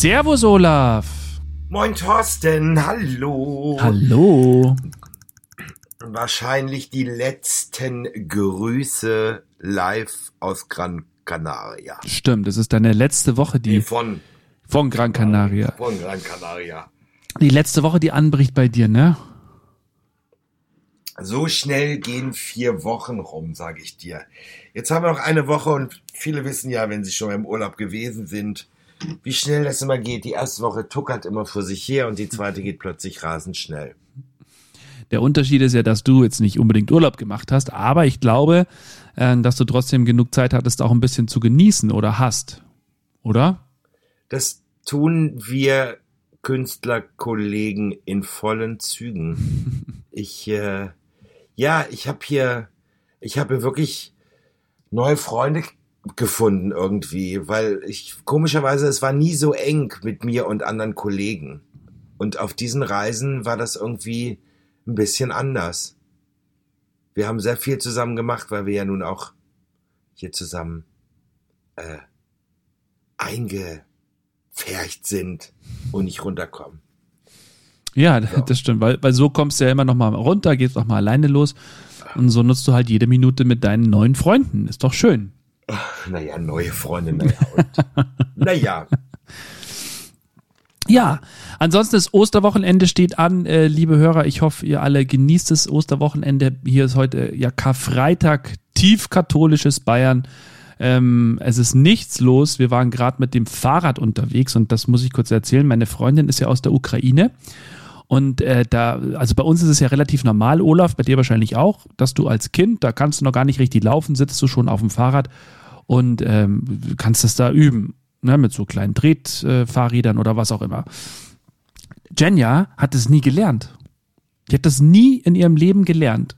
Servus, Olaf. Moin, Thorsten. Hallo. Hallo. Wahrscheinlich die letzten Grüße live aus Gran Canaria. Stimmt, es ist deine letzte Woche, die Nee, von, von Gran Canaria. von Gran Canaria. Die letzte Woche, die anbricht bei dir, ne? So schnell gehen vier Wochen rum, sage ich dir. Jetzt haben wir noch eine Woche und viele wissen ja, wenn sie schon im Urlaub gewesen sind, wie schnell das immer geht. Die erste Woche tuckert immer vor sich her und die zweite geht plötzlich rasend schnell. Der Unterschied ist ja, dass du jetzt nicht unbedingt Urlaub gemacht hast, aber ich glaube, äh, dass du trotzdem genug Zeit hattest, auch ein bisschen zu genießen oder hast. Oder? Das tun wir Künstlerkollegen in vollen Zügen. Ich, äh, ja, ich habe hier, ich habe wirklich neue Freunde gefunden irgendwie, weil ich komischerweise, es war nie so eng mit mir und anderen Kollegen. Und auf diesen Reisen war das irgendwie ein bisschen anders. Wir haben sehr viel zusammen gemacht, weil wir ja nun auch hier zusammen äh, eingepfercht sind und nicht runterkommen. Ja, das stimmt, weil, weil so kommst du ja immer noch mal runter, gehst noch mal alleine los und so nutzt du halt jede Minute mit deinen neuen Freunden. Ist doch schön. Naja, neue Freunde, naja. Und, naja, Ja, ansonsten das Osterwochenende steht an, äh, liebe Hörer. Ich hoffe, ihr alle genießt das Osterwochenende. Hier ist heute ja Karfreitag, tief katholisches Bayern. Ähm, es ist nichts los. Wir waren gerade mit dem Fahrrad unterwegs und das muss ich kurz erzählen. Meine Freundin ist ja aus der Ukraine. Und äh, da, also bei uns ist es ja relativ normal, Olaf, bei dir wahrscheinlich auch, dass du als Kind, da kannst du noch gar nicht richtig laufen, sitzt du schon auf dem Fahrrad und ähm, kannst das da üben, ne, mit so kleinen Tretfahrrädern oder was auch immer. Jenja hat es nie gelernt. Die hat das nie in ihrem Leben gelernt.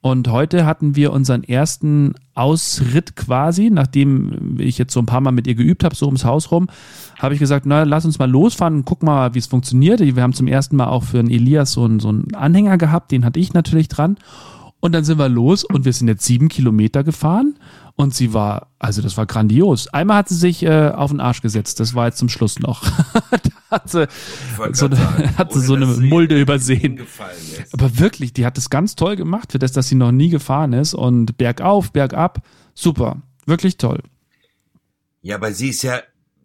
Und heute hatten wir unseren ersten Ausritt quasi, nachdem ich jetzt so ein paar Mal mit ihr geübt habe, so ums Haus rum, habe ich gesagt, na, lass uns mal losfahren guck mal, wie es funktioniert. Wir haben zum ersten Mal auch für den Elias so einen, so einen Anhänger gehabt, den hatte ich natürlich dran. Und dann sind wir los und wir sind jetzt sieben Kilometer gefahren und sie war, also das war grandios. Einmal hat sie sich äh, auf den Arsch gesetzt, das war jetzt zum Schluss noch. da hat sie so, eine, sagen, hat sie so eine Mulde übersehen. Aber wirklich, die hat es ganz toll gemacht, für das, dass sie noch nie gefahren ist. Und bergauf, bergab, super. Wirklich toll. Ja, aber sie ist ja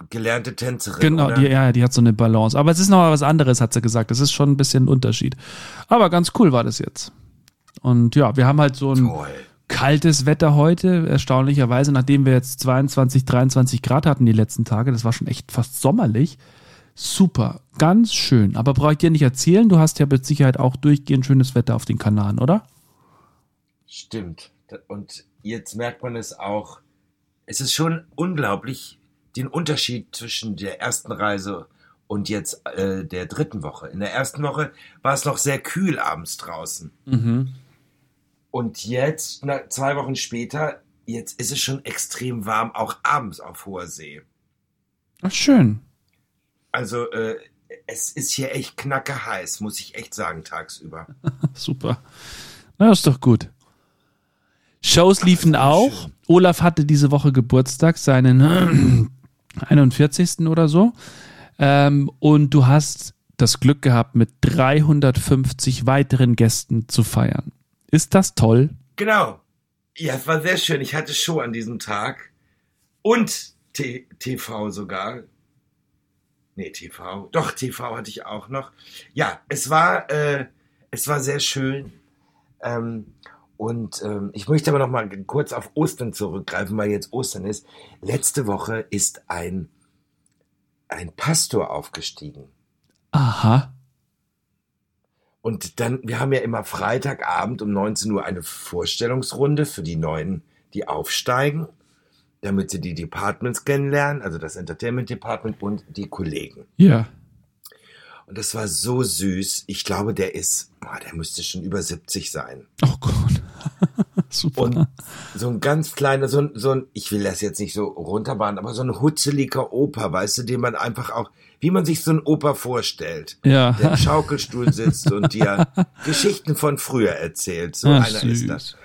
gelernte Tänzerin. Genau, oder? die, ja, die hat so eine Balance. Aber es ist noch mal was anderes, hat sie gesagt. Das ist schon ein bisschen ein Unterschied. Aber ganz cool war das jetzt. Und ja, wir haben halt so ein Toll. Kaltes Wetter heute, erstaunlicherweise, nachdem wir jetzt 22, 23 Grad hatten die letzten Tage. Das war schon echt fast sommerlich. Super, ganz schön. Aber brauche ich dir nicht erzählen, du hast ja mit Sicherheit auch durchgehend schönes Wetter auf den Kanaren, oder? Stimmt. Und jetzt merkt man es auch. Es ist schon unglaublich, den Unterschied zwischen der ersten Reise und jetzt äh, der dritten Woche. In der ersten Woche war es noch sehr kühl abends draußen. Mhm. Und jetzt, na, zwei Wochen später, jetzt ist es schon extrem warm, auch abends auf hoher See. Ach, schön. Also äh, es ist hier echt knacke heiß, muss ich echt sagen, tagsüber. Super. Na, ist doch gut. Shows liefen auch. schön. Olaf hatte diese Woche Geburtstag, seinen 41. oder so. Ähm, und du hast das Glück gehabt, mit 350 weiteren Gästen zu feiern. Ist das toll? Genau. Ja, es war sehr schön. Ich hatte Show an diesem Tag. Und T TV sogar. Nee, TV. Doch, TV hatte ich auch noch. Ja, es war, äh, es war sehr schön. Ähm, und ähm, ich möchte aber noch mal kurz auf Ostern zurückgreifen, weil jetzt Ostern ist. Letzte Woche ist ein, ein Pastor aufgestiegen. Aha. Und dann, wir haben ja immer Freitagabend um 19 Uhr eine Vorstellungsrunde für die Neuen, die aufsteigen, damit sie die Departments kennenlernen, also das Entertainment Department und die Kollegen. Ja. Und das war so süß. Ich glaube, der ist, boah, der müsste schon über 70 sein. Oh Gott. Super. Und so ein ganz kleiner, so ein, so ein, ich will das jetzt nicht so runterbahnen, aber so ein hutzeliger Opa, weißt du, den man einfach auch, wie man sich so ein Opa vorstellt. Ja. Der im Schaukelstuhl sitzt und dir Geschichten von früher erzählt. So Ach, einer süß. ist das.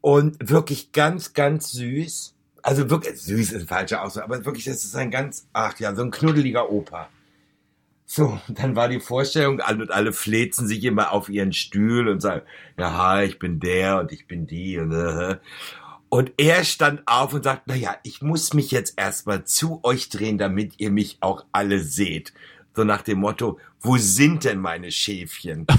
Und wirklich ganz, ganz süß. Also wirklich, süß ist ein falscher Ausdruck, aber wirklich, das ist ein ganz, ach ja, so ein knuddeliger Opa. So, dann war die Vorstellung, alle und alle flezen sich immer auf ihren Stuhl und sagen, ja, ich bin der und ich bin die und, äh. und er stand auf und sagt, na ja, ich muss mich jetzt erstmal zu euch drehen, damit ihr mich auch alle seht. So nach dem Motto, wo sind denn meine Schäfchen?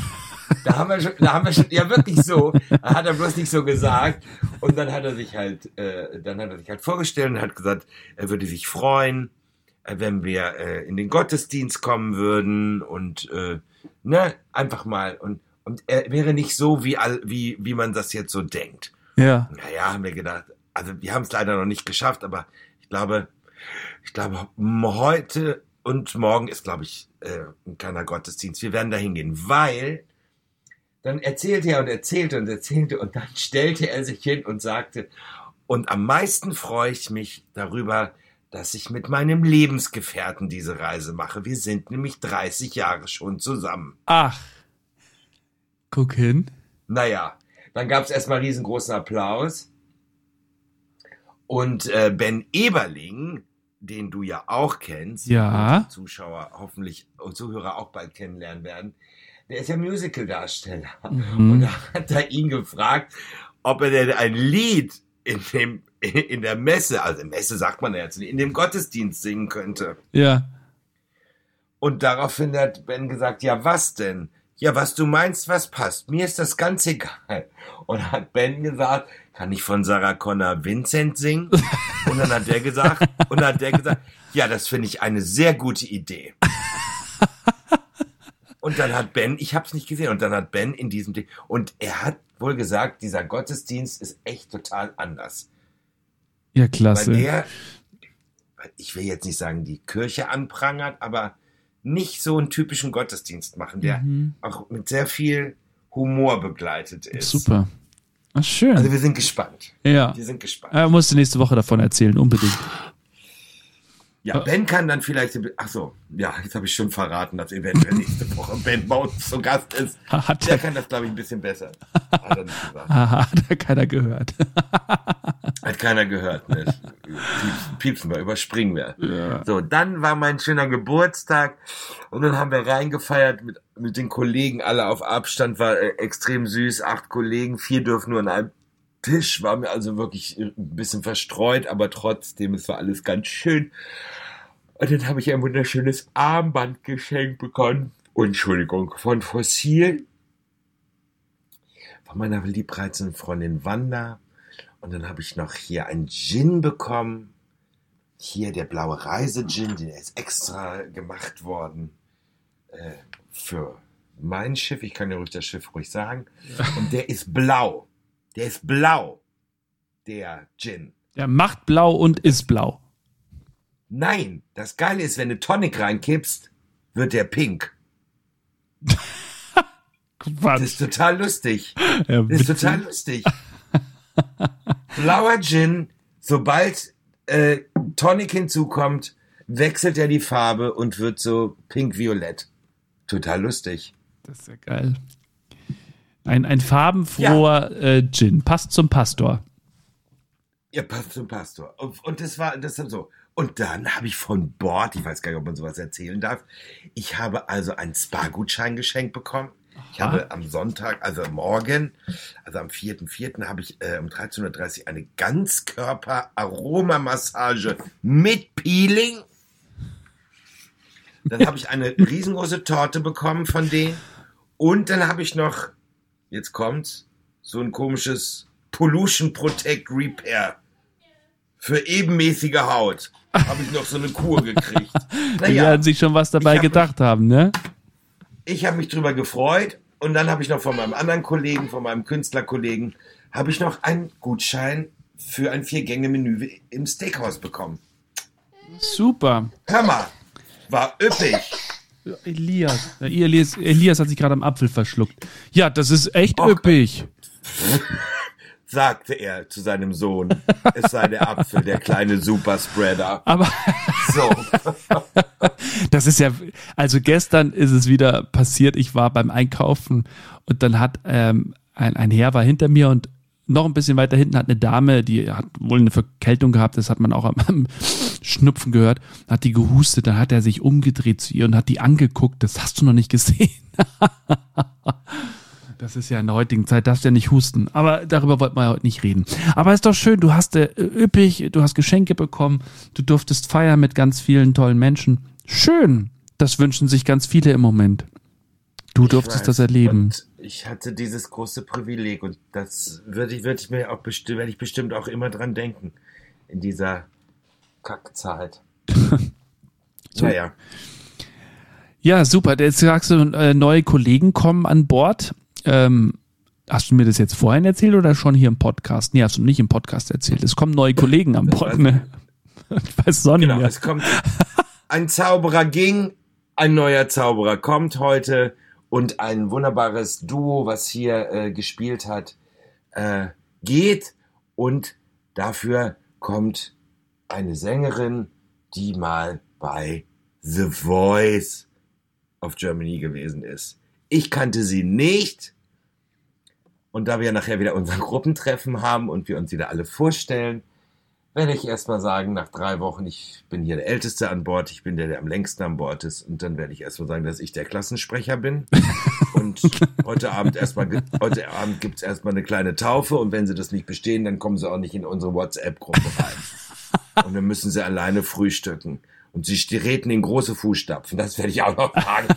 Da haben wir schon, da haben wir schon, ja wirklich so, hat er bloß nicht so gesagt. Und dann hat er sich halt, äh, dann hat er sich halt vorgestellt und hat gesagt, er würde sich freuen, äh, wenn wir äh, in den Gottesdienst kommen würden und äh, ne, einfach mal und und er wäre nicht so wie all, wie wie man das jetzt so denkt. Ja. Naja, haben wir gedacht. Also wir haben es leider noch nicht geschafft, aber ich glaube, ich glaube heute und morgen ist glaube ich äh, ein kleiner Gottesdienst. Wir werden da hingehen, weil dann erzählte er und erzählte und erzählte und dann stellte er sich hin und sagte, und am meisten freue ich mich darüber, dass ich mit meinem Lebensgefährten diese Reise mache. Wir sind nämlich 30 Jahre schon zusammen. Ach. Guck hin. Naja, dann gab es erstmal riesengroßen Applaus. Und äh, Ben Eberling, den du ja auch kennst, ja. und Zuschauer hoffentlich und Zuhörer auch bald kennenlernen werden, der ist ja Musical-Darsteller. Mhm. Und da hat er ihn gefragt, ob er denn ein Lied in dem in der Messe, also in Messe sagt man ja jetzt nicht, in dem Gottesdienst singen könnte. Ja. Und daraufhin hat Ben gesagt, ja, was denn? Ja, was du meinst, was passt. Mir ist das ganz egal. Und hat Ben gesagt, kann ich von Sarah Connor Vincent singen? Und dann hat der gesagt, und dann hat der gesagt, ja, das finde ich eine sehr gute Idee. Und dann hat Ben, ich habe es nicht gesehen, und dann hat Ben in diesem Ding, und er hat wohl gesagt, dieser Gottesdienst ist echt total anders. Ja, klasse. Weil der, ich will jetzt nicht sagen, die Kirche anprangert, aber nicht so einen typischen Gottesdienst machen, der mhm. auch mit sehr viel Humor begleitet ist. Super. Ach, schön. Also wir sind gespannt. Ja. Wir sind gespannt. Er musste nächste Woche davon erzählen, unbedingt. Ja, Ben kann dann vielleicht, ach so, ja, jetzt habe ich schon verraten, dass eventuell nächste Woche Ben bei uns zu Gast ist. Hat der kann das, glaube ich, ein bisschen besser. Hat er nicht gesagt. Aha, hat keiner gehört. Hat keiner gehört, ne? Piepsen, piepsen wir, überspringen wir. Ja. So, dann war mein schöner Geburtstag und dann haben wir reingefeiert mit, mit den Kollegen, alle auf Abstand, war äh, extrem süß, acht Kollegen, vier dürfen nur in einem Tisch, war mir also wirklich ein bisschen verstreut, aber trotzdem, es war alles ganz schön. Und dann habe ich ein wunderschönes Armband geschenkt bekommen. Entschuldigung, von Fossil. Von meiner liebreizenden Freundin Wanda. Und dann habe ich noch hier ein Gin bekommen. Hier der blaue Reise-Gin, der ist extra gemacht worden äh, für mein Schiff. Ich kann ja ruhig das Schiff ruhig sagen. Und der ist blau. Der ist blau. Der Gin. Der macht blau und ist blau. Nein, das Geile ist, wenn du Tonic reinkippst, wird der pink. das ist total lustig. Ja, das ist total lustig. Blauer Gin, sobald äh, Tonic hinzukommt, wechselt er die Farbe und wird so pink-violett. Total lustig. Das ist ja geil. Ein, ein farbenfroher ja. äh, Gin. Passt zum Pastor. Ja, passt zum Pastor. Und, und das war das so. Und dann habe ich von Bord, ich weiß gar nicht, ob man sowas erzählen darf, ich habe also einen Spa-Gutschein geschenkt bekommen. Ich habe am Sonntag, also morgen, also am 4.4. habe ich äh, um 13.30 Uhr eine Ganzkörper-Aromamassage mit Peeling. Dann habe ich eine riesengroße Torte bekommen von denen. Und dann habe ich noch, jetzt kommt's, so ein komisches Pollution Protect Repair für ebenmäßige Haut habe ich noch so eine Kur gekriegt. Naja, Die werden sich schon was dabei hab gedacht mich, haben, ne? Ich habe mich drüber gefreut und dann habe ich noch von meinem anderen Kollegen, von meinem Künstlerkollegen, habe ich noch einen Gutschein für ein Vier-Gänge-Menü im Steakhouse bekommen. Super. Hör mal, war üppig. Elias. Elias, Elias hat sich gerade am Apfel verschluckt. Ja, das ist echt Och, üppig. sagte er zu seinem Sohn. Es sei der Apfel, der kleine Superspreader. Aber so. das ist ja, also gestern ist es wieder passiert. Ich war beim Einkaufen und dann hat ähm, ein, ein Herr war hinter mir und noch ein bisschen weiter hinten hat eine Dame, die hat wohl eine Verkältung gehabt, das hat man auch am, am Schnupfen gehört, hat die gehustet, dann hat er sich umgedreht zu ihr und hat die angeguckt, das hast du noch nicht gesehen. Das ist ja in der heutigen Zeit, darfst ja nicht husten. Aber darüber wollten wir ja heute nicht reden. Aber ist doch schön, du hast äh, üppig, du hast Geschenke bekommen, du durftest feiern mit ganz vielen tollen Menschen. Schön. Das wünschen sich ganz viele im Moment. Du Ich durftest weiß. das erleben. Und ich hatte dieses große Privileg und das würde ich, würde ich mir auch bestimmt, werde ich bestimmt auch immer dran denken. In dieser Kackzeit. So. Ja, ja. Super. Jetzt sagst du, äh, neue Kollegen kommen an Bord. Ähm, hast du mir das jetzt vorhin erzählt oder schon hier im Podcast? Nee, hast du nicht im Podcast erzählt. Es kommen neue Kollegen an Bord. weiß Ne? Ich weiß es auch nicht Genau, mehr. es kommt. Ein Zauberer ging, ein neuer Zauberer kommt heute und ein wunderbares Duo, was hier äh, gespielt hat, äh, geht und dafür kommt eine Sängerin, die mal bei The Voice of Germany gewesen ist. Ich kannte sie nicht. Und da wir nachher wieder unser Gruppentreffen haben und wir uns wieder alle vorstellen, werde ich erstmal sagen, nach drei Wochen, ich bin hier der Älteste an Bord, ich bin der, der am längsten an Bord ist. Und dann werde ich erstmal sagen, dass ich der Klassensprecher bin. Und heute Abend erstmal, heute Abend gibt's erstmal eine kleine Taufe und wenn sie das nicht bestehen, dann kommen sie auch nicht in unsere WhatsApp-Gruppe rein. Und dann müssen sie alleine frühstücken. Und sie treten in große Fußstapfen. Das werde ich auch noch sagen.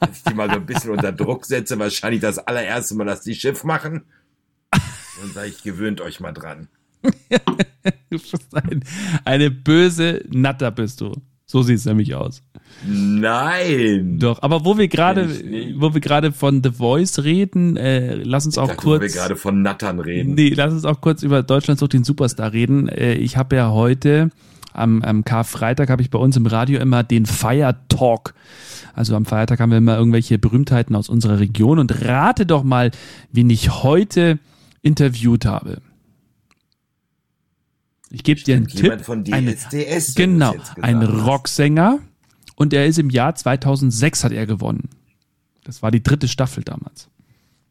Dass ich die mal so ein bisschen unter Druck setze. Wahrscheinlich das allererste Mal, dass die Schiff machen. Und sage ich, gewöhnt euch mal dran. Du bist ein, eine böse Natter bist du. So sieht es nämlich aus. Nein. Doch, aber wo wir gerade, wo wir gerade von The Voice reden, äh, lass uns Ich auch dachte, wo wir kurz. gerade von Nattern reden. Nee, lass uns auch kurz über Deutschland sucht den Superstar reden. Äh, ich habe ja heute am, am Karfreitag habe ich bei uns im Radio immer den Fire Talk. Also am Feiertag haben wir immer irgendwelche Berühmtheiten aus unserer Region und rate doch mal, wen ich heute interviewt habe. Ich gebe dir einen Tipp. Von Eine- DSDS. Genau, du's jetzt ein. Rocksänger und er ist im Jahr 2006 hat er gewonnen. Das war die dritte Staffel damals.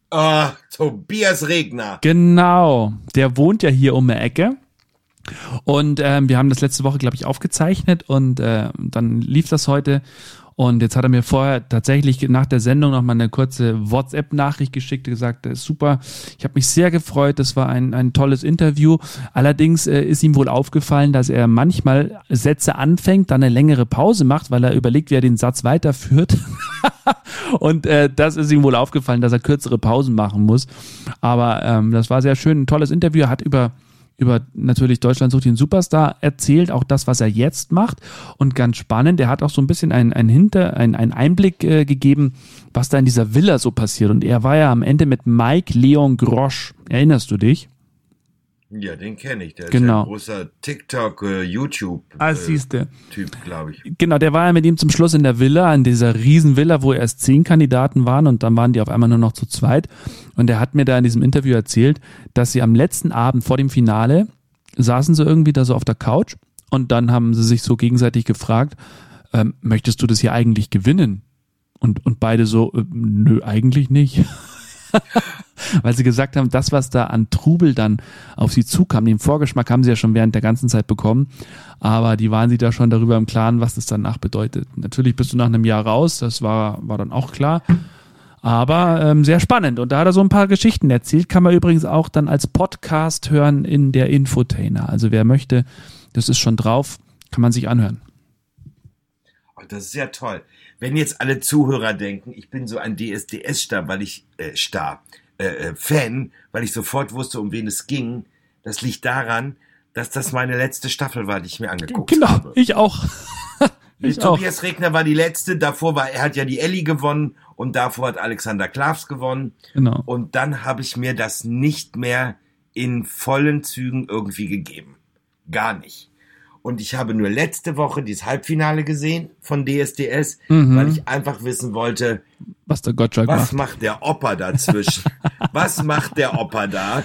Ah, Tobias Regner. Genau, der wohnt ja hier um die Ecke. Und ähm, wir haben das letzte Woche, glaube ich, aufgezeichnet und äh, dann lief das heute. Und jetzt hat er mir vorher tatsächlich nach der Sendung noch mal eine kurze WhatsApp-Nachricht geschickt gesagt, ist super, ich habe mich sehr gefreut, das war ein, ein tolles Interview. Allerdings äh, ist ihm wohl aufgefallen, dass er manchmal Sätze anfängt, dann eine längere Pause macht, weil er überlegt, wie er den Satz weiterführt. Und äh, das ist ihm wohl aufgefallen, dass er kürzere Pausen machen muss. Aber ähm, das war sehr schön, ein tolles Interview. Er hat über über natürlich Deutschland sucht den Superstar erzählt, auch das, was er jetzt macht. Und ganz spannend, er hat auch so ein bisschen einen, einen Hinter, einen, einen Einblick äh, gegeben, was da in dieser Villa so passiert. Und er war ja am Ende mit Mike Leon Grosch. Erinnerst du dich? Ja, den kenne ich. Der ist Genau. ja ein großer TikTok, äh, YouTube Ah, äh, siehste. Typ, glaube ich. Genau, der war ja mit ihm zum Schluss in der Villa, in dieser riesen Villa, wo erst zehn Kandidaten waren und dann waren die auf einmal nur noch zu zweit. Und er hat mir da in diesem Interview erzählt, dass sie am letzten Abend vor dem Finale saßen sie irgendwie da so auf der Couch und dann haben sie sich so gegenseitig gefragt, ähm, möchtest du das hier eigentlich gewinnen? Und, und beide so, äh, nö, eigentlich nicht. Weil sie gesagt haben, das, was da an Trubel dann auf sie zukam, den Vorgeschmack haben sie ja schon während der ganzen Zeit bekommen, aber die waren sich da schon darüber im Klaren, was das danach bedeutet. Natürlich bist du nach einem Jahr raus, das war, war dann auch klar. Aber ähm, sehr spannend. Und da hat er so ein paar Geschichten erzählt. Kann man übrigens auch dann als Podcast hören in der Infotainer. Also wer möchte, das ist schon drauf, kann man sich anhören. Das ist ja toll. Wenn jetzt alle Zuhörer denken, ich bin so ein DSDS-Star, weil ich, äh, Star, äh, äh, Fan, weil ich sofort wusste, um wen es ging, das liegt daran, dass das meine letzte Staffel war, die ich mir angeguckt Genau, habe. ich auch. ich auch. Tobias Regner war die letzte, davor war, er hat ja die Ellie gewonnen und davor hat Alexander Klavs gewonnen. Genau. Und dann habe ich mir das nicht mehr in vollen Zügen irgendwie gegeben. Gar nicht. Und ich habe nur letzte Woche dieses Halbfinale gesehen von DSDS, Mhm. weil ich einfach wissen wollte, Was der Gottschalk was macht. macht der Opa dazwischen? was macht der Opa da?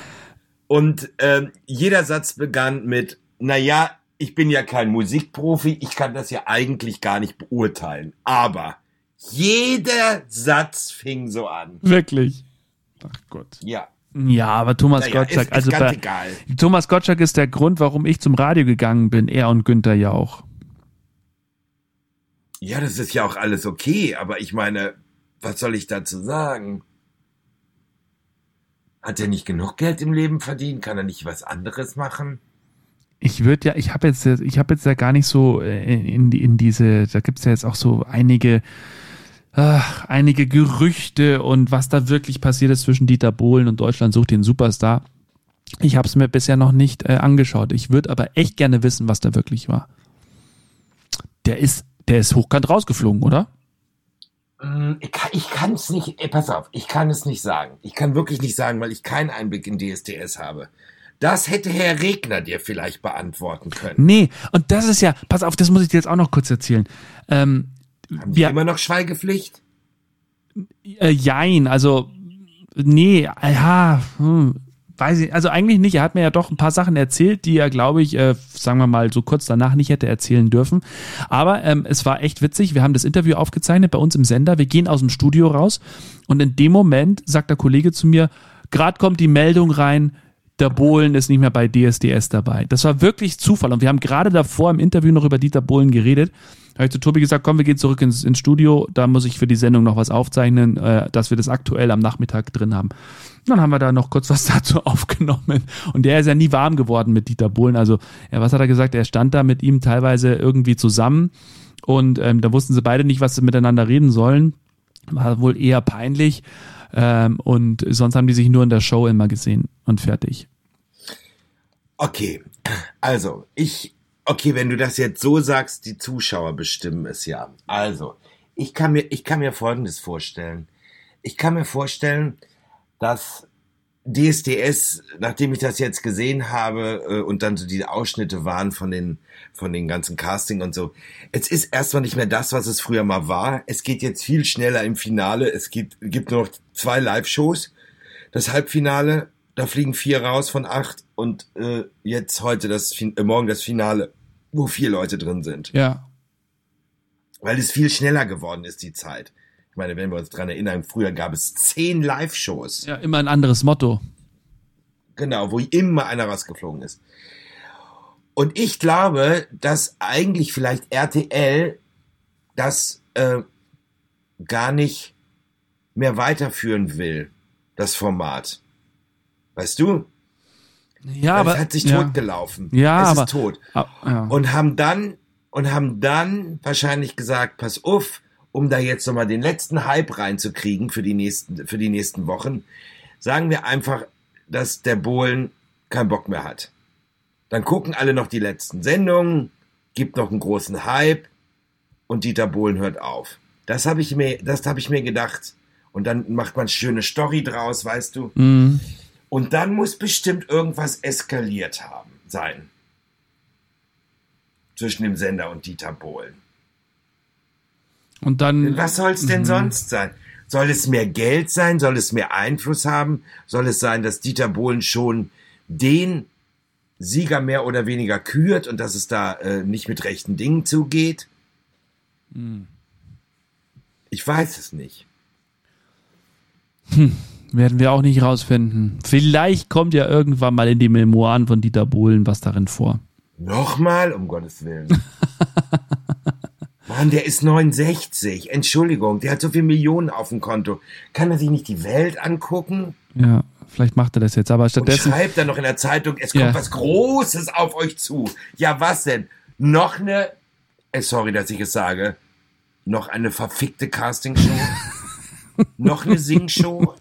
Und ähm, jeder Satz begann mit, na ja, ich bin ja kein Musikprofi, ich kann das ja eigentlich gar nicht beurteilen. Aber jeder Satz fing so an. Wirklich. Ach Gott. Ja. Ja, aber Thomas Naja, Gottschalk, ist, ist also ganz bei, egal. Thomas Gottschalk ist der Grund, warum ich zum Radio gegangen bin, er und Günther ja auch. Ja, das ist ja auch alles okay, aber ich meine, was soll ich dazu sagen? Hat er nicht genug Geld im Leben verdient? Kann er nicht was anderes machen? Ich würde ja, ich habe jetzt, ich habe jetzt ja gar nicht so äh, in, in diese, da gibt's ja jetzt auch so einige, ach, einige Gerüchte und was da wirklich passiert ist zwischen Dieter Bohlen und Deutschland sucht den Superstar. Ich habe es mir bisher noch nicht äh, angeschaut. Ich würde aber echt gerne wissen, was da wirklich war. Der ist, der ist hochkant rausgeflogen, oder? Mm, Ich kann, ich kann es nicht, ey, pass auf, ich kann es nicht sagen. Ich kann wirklich nicht sagen, weil ich keinen Einblick in DSDS habe. Das hätte Herr Regner dir vielleicht beantworten können. Nee, und das ist ja, pass auf, das muss ich dir jetzt auch noch kurz erzählen. Ähm, Haben die wir, immer noch Schweigepflicht? Äh, jein, also nee, ja, hm, weiß ich, also eigentlich nicht. Er hat mir ja doch ein paar Sachen erzählt, die er, glaube ich, äh, sagen wir mal, so kurz danach nicht hätte erzählen dürfen. Aber ähm, es war echt witzig. Wir haben das Interview aufgezeichnet bei uns im Sender. Wir gehen aus dem Studio raus und in dem Moment sagt der Kollege zu mir, gerade kommt die Meldung rein, der Bohlen ist nicht mehr bei DSDS dabei. Das war wirklich Zufall. Und wir haben gerade davor im Interview noch über Dieter Bohlen geredet. Habe ich zu Tobi gesagt, komm, wir gehen zurück ins, ins Studio. Da muss ich für die Sendung noch was aufzeichnen, äh, dass wir das aktuell am Nachmittag drin haben. Dann haben wir da noch kurz was dazu aufgenommen. Und der ist ja nie warm geworden mit Dieter Bohlen. Also, ja, was hat er gesagt? Er stand da mit ihm teilweise irgendwie zusammen. Und ähm, da wussten sie beide nicht, was sie miteinander reden sollen. War wohl eher peinlich. Ähm, und sonst haben die sich nur in der Show immer gesehen und fertig. Okay, also ich, okay, wenn du das jetzt so sagst, die Zuschauer bestimmen es ja. Also, ich kann mir, ich kann mir Folgendes vorstellen. Ich kann mir vorstellen, dass DSDS, nachdem ich das jetzt gesehen habe äh, und dann so die Ausschnitte waren von den von den ganzen Casting und so, es ist erstmal nicht mehr das, was es früher mal war. Es geht jetzt viel schneller im Finale. Es gibt gibt nur noch zwei Live-Shows. Das Halbfinale, da fliegen vier raus von acht und äh, jetzt heute das äh, morgen das Finale, wo vier Leute drin sind, Ja. weil es viel schneller geworden ist die Zeit. Ich meine, wenn wir uns dran erinnern, früher gab es zehn Live-Shows. Ja, immer ein anderes Motto. Genau, wo immer einer rausgeflogen ist. Und ich glaube, dass eigentlich vielleicht RTL das äh, gar nicht mehr weiterführen will, das Format. Weißt du? Ja, aber. es hat sich ja. totgelaufen. Ja, es aber- ist tot. Ah, ja. Und haben dann und haben dann wahrscheinlich gesagt, pass auf, um da jetzt nochmal den letzten Hype reinzukriegen für die nächsten, für die nächsten Wochen, sagen wir einfach, dass der Bohlen keinen Bock mehr hat. Dann gucken alle noch die letzten Sendungen, gibt noch einen großen Hype und Dieter Bohlen hört auf. Das habe ich mir, das habe ich mir gedacht. Und dann macht man schöne Story draus, weißt du. Mhm. Und dann muss bestimmt irgendwas eskaliert haben, sein. Zwischen dem Sender und Dieter Bohlen. Und dann. Was soll es denn Mhm. sonst sein? Soll es mehr Geld sein? Soll es mehr Einfluss haben? Soll es sein, dass Dieter Bohlen schon den Sieger mehr oder weniger kürt und dass es da äh, nicht mit rechten Dingen zugeht? Mhm. Ich weiß es nicht. Werden wir auch nicht rausfinden. Vielleicht kommt ja irgendwann mal in die Memoiren von Dieter Bohlen was darin vor. Nochmal, um Gottes Willen. Mann, der ist 69. Entschuldigung, der hat so viele Millionen auf dem Konto. Kann er sich nicht die Welt angucken? Ja, vielleicht macht er das jetzt. Aber Und stattdessen. schreibt dann noch in der Zeitung, es kommt Ja. was Großes auf euch zu. Ja, was denn? Noch eine, äh, sorry, dass ich es sage, noch eine verfickte Castingshow? noch eine Singshow?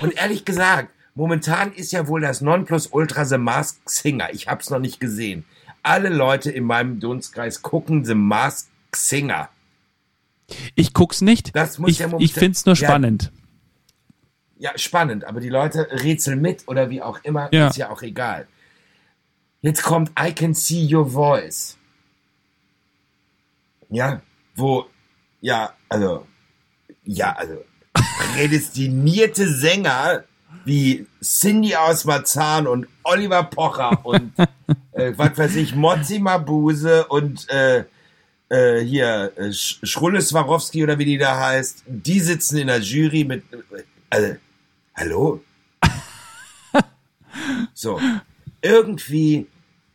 Und ehrlich gesagt, momentan ist ja wohl das Nonplusultra The Masked Singer. Ich hab's noch nicht gesehen. Alle Leute in meinem Dunstkreis gucken The Masked Singer. Ich guck's nicht. Das muss ich ja ich find's nur Ja. spannend. Ja, spannend, aber die Leute rätseln mit oder wie auch immer, Ja. ist ja auch egal. Jetzt kommt I Can See Your Voice. Ja, wo, ja, also, ja, also, prädestinierte Sänger wie Cindy aus Marzahn und Oliver Pocher und, äh, was weiß ich, Mozzi Mabuse und, äh, äh, hier, äh, Sch- Schrulle Swarovski oder wie die da heißt, die sitzen in der Jury mit, äh, also, hallo? So, irgendwie,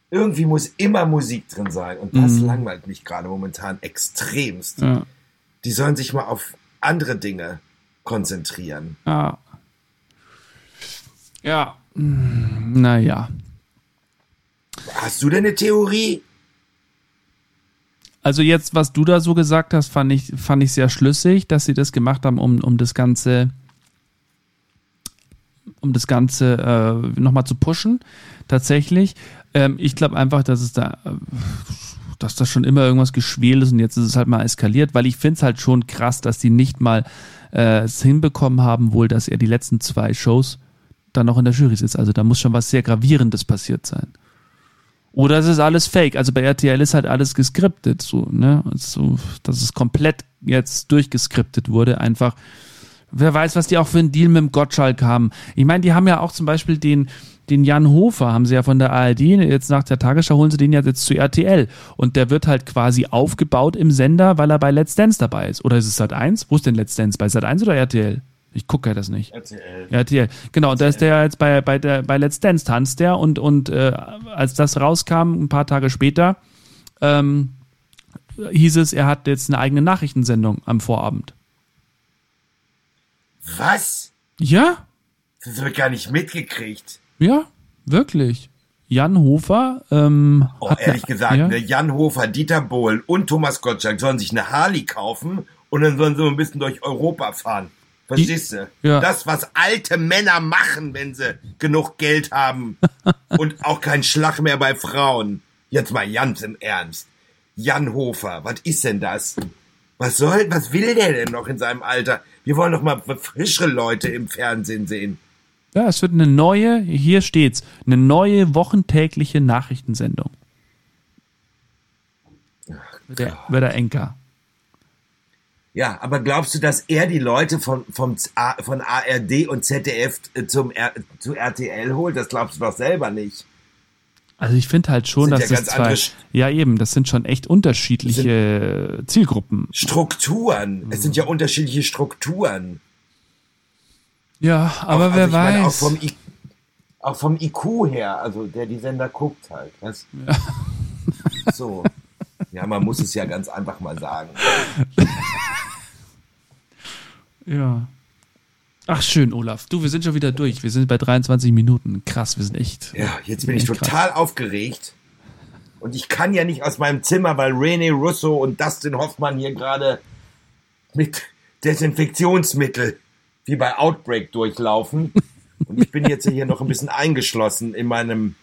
irgendwie muss immer Musik drin sein und das Mhm. langweilt mich gerade momentan extremst. Ja. Die sollen sich mal auf andere Dinge konzentrieren. Ja. Ja. Naja. Hast du denn eine Theorie? Also jetzt, was du da so gesagt hast, fand ich, fand ich sehr schlüssig, dass sie das gemacht haben, um, um das Ganze, um das Ganze äh, nochmal zu pushen. Tatsächlich. Ähm, ich glaube einfach, dass es da, äh, dass das schon immer irgendwas geschwelt ist und jetzt ist es halt mal eskaliert, weil ich finde es halt schon krass, dass die nicht mal äh, es hinbekommen haben, wohl, dass er die letzten zwei Shows dann noch in der Jury sitzt. Also da muss schon was sehr Gravierendes passiert sein. Oder es ist alles fake. Also bei RTL ist halt alles geskriptet, so, ne? So, dass es komplett jetzt durchgeskriptet wurde. Einfach, wer weiß, was die auch für einen Deal mit dem Gottschalk haben. Ich meine, die haben ja auch zum Beispiel den, den Jan Hofer, haben sie ja von der ARD, jetzt nach der Tagesschau holen sie den ja jetzt zu RTL. Und der wird halt quasi aufgebaut im Sender, weil er bei Let's Dance dabei ist. Oder ist es Sat 1? Wo ist denn Let's Dance? Bei Sat 1 oder RTL? Ich gucke ja das nicht. RTL. RTL. Genau, und da ist der jetzt bei, bei, der, bei Let's Dance tanzt der und, und äh, als das rauskam, ein paar Tage später, ähm, hieß es, er hat jetzt eine eigene Nachrichtensendung am Vorabend. Was? Ja, Das habe ich gar nicht mitgekriegt. ja, wirklich. Jan Hofer ähm, Oh, hat ehrlich eine- gesagt, ja, ne, Jan Hofer, Dieter Bohlen und Thomas Gottschalk sollen sich eine Harley kaufen und dann sollen sie ein bisschen durch Europa fahren. Verstehst du? Ja. Das, was alte Männer machen, wenn sie genug Geld haben und auch kein Schlag mehr bei Frauen. Jetzt mal ganz im Ernst. Jan Hofer, was ist denn das? Was soll, was will der denn noch in seinem Alter? Wir wollen doch mal frischere Leute im Fernsehen sehen. ja, es wird eine neue, hier steht's, eine neue wochentägliche Nachrichtensendung. Wird der, der Enker. Ja, aber glaubst du, dass er die Leute von, vom, von ARD und ZDF äh, zum zu RTL holt? Das glaubst du doch selber nicht. Also ich finde halt schon, dass ja das zwei, ja eben, das sind schon echt unterschiedliche Zielgruppen. Strukturen. Es sind ja unterschiedliche Strukturen. Ja, aber auch, wer also ich meine, auch weiß. vom, I, auch vom IQ her, also der die Sender guckt halt. Was? So. Ja, man muss es ja ganz einfach mal sagen. ja. Ach schön, Olaf. Du, wir sind schon wieder durch. Wir sind bei 23 Minuten. Krass, wir sind echt. Ja, jetzt bin ich echt krass. total aufgeregt. Und ich kann ja nicht aus meinem Zimmer, weil René Russo und Dustin Hoffmann hier gerade mit Desinfektionsmittel wie bei Outbreak durchlaufen. Und ich bin jetzt hier noch ein bisschen eingeschlossen in meinem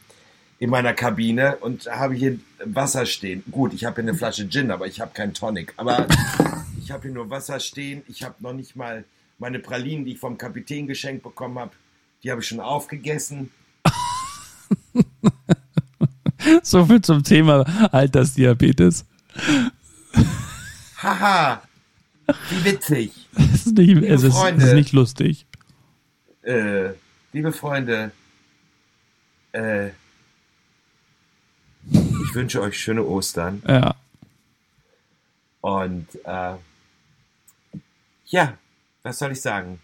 in meiner Kabine und habe hier Wasser stehen. Gut, ich habe hier eine Flasche Gin, aber ich habe keinen Tonic. Aber ich habe hier nur Wasser stehen. Ich habe noch nicht mal meine Pralinen, die ich vom Kapitän geschenkt bekommen habe, die habe ich schon aufgegessen. So viel zum Thema Altersdiabetes. Haha, wie witzig. Es ist nicht, es ist, es Freunde. ist nicht lustig. Äh, liebe Freunde, äh, ich wünsche euch schöne Ostern Ja. und äh, ja, was soll ich sagen?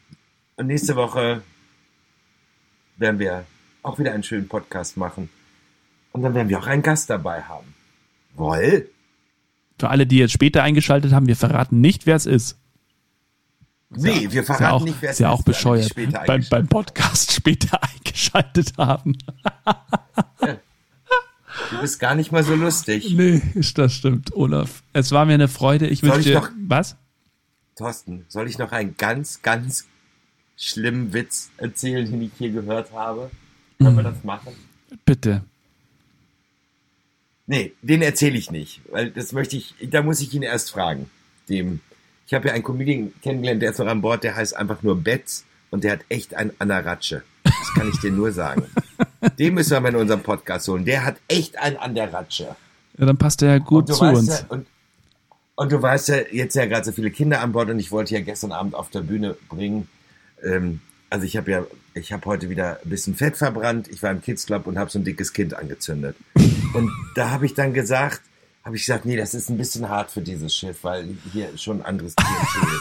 Und nächste Woche werden wir auch wieder einen schönen Podcast machen und dann werden wir auch einen Gast dabei haben. Woll? Für alle, die jetzt später eingeschaltet haben, wir verraten nicht, wer es ist. Nee, wir Ist ja verraten auch, nicht, wer es ist ja auch bescheuert. Beim, beim Podcast später eingeschaltet haben. Du bist gar nicht mal so lustig. Nee, das stimmt, Olaf. Es war mir eine Freude. Ich Soll wünsche ich dir. Was? Thorsten, soll ich noch einen ganz, ganz schlimmen Witz erzählen, den ich hier gehört habe? Können wir das machen? Bitte. Nee, den erzähle ich nicht, weil das möchte ich, da muss ich ihn erst fragen. Dem, ich habe ja einen Comedian kennengelernt, der ist noch an Bord, der heißt einfach nur Betz und der hat echt einen an der Ratsche. Das kann ich dir nur sagen. Den müssen wir mal in unserem Podcast holen. Der hat echt einen an der Ratsche. Ja, dann passt er ja gut zu weißt uns. Ja, und, und du weißt ja, jetzt ja gerade so viele Kinder an Bord und ich wollte ja gestern Abend auf der Bühne bringen. Ähm, also ich habe ja, ich habe heute wieder ein bisschen Fett verbrannt. Ich war im Kids Club und habe so ein dickes Kind angezündet. Und da habe ich dann gesagt, habe ich gesagt, nee, das ist ein bisschen hart für dieses Schiff, weil hier schon ein anderes Klientel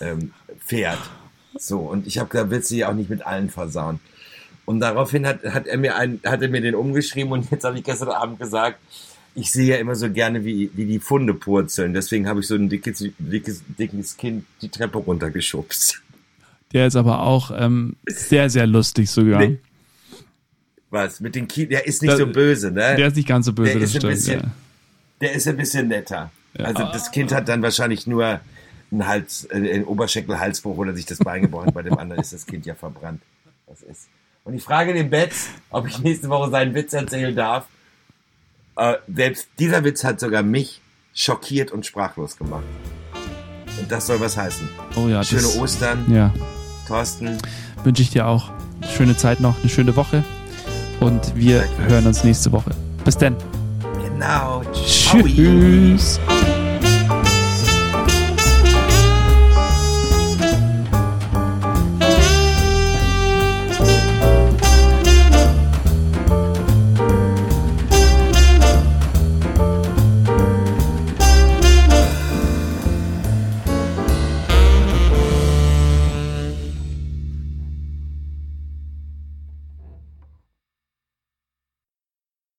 ähm, fährt. So, und ich habe gesagt, willst du ja auch nicht mit allen versauen. Und daraufhin hat, hat er mir ein, hat er mir den umgeschrieben und jetzt habe ich gestern Abend gesagt, ich sehe ja immer so gerne, wie, wie die Funde purzeln. Deswegen habe ich so ein dickes, dickes, dickes Kind die Treppe runtergeschubst. Der ist aber auch ähm, sehr, sehr lustig sogar. Nee. Was? Mit den Kindern? Der ist nicht der, so böse, ne? Der ist nicht ganz so böse, der das stimmt. Bisschen, ja. Der ist ein bisschen netter. Ja. Also das Kind hat dann wahrscheinlich nur einen Hals, äh, einen Oberschenkel-Halsbruch oder sich das Bein gebrochen. Bei dem anderen ist das Kind ja verbrannt. Das ist. Und ich frage den Betz, ob ich nächste Woche seinen Witz erzählen darf. Äh, selbst dieser Witz hat sogar mich schockiert und sprachlos gemacht. Und das soll was heißen. Oh ja, Schöne das, Ostern. Ja. Thorsten. Wünsche ich dir auch. Schöne Zeit noch, eine schöne Woche. Und wir hören uns nächste Woche. Bis dann. Genau. Tschüss.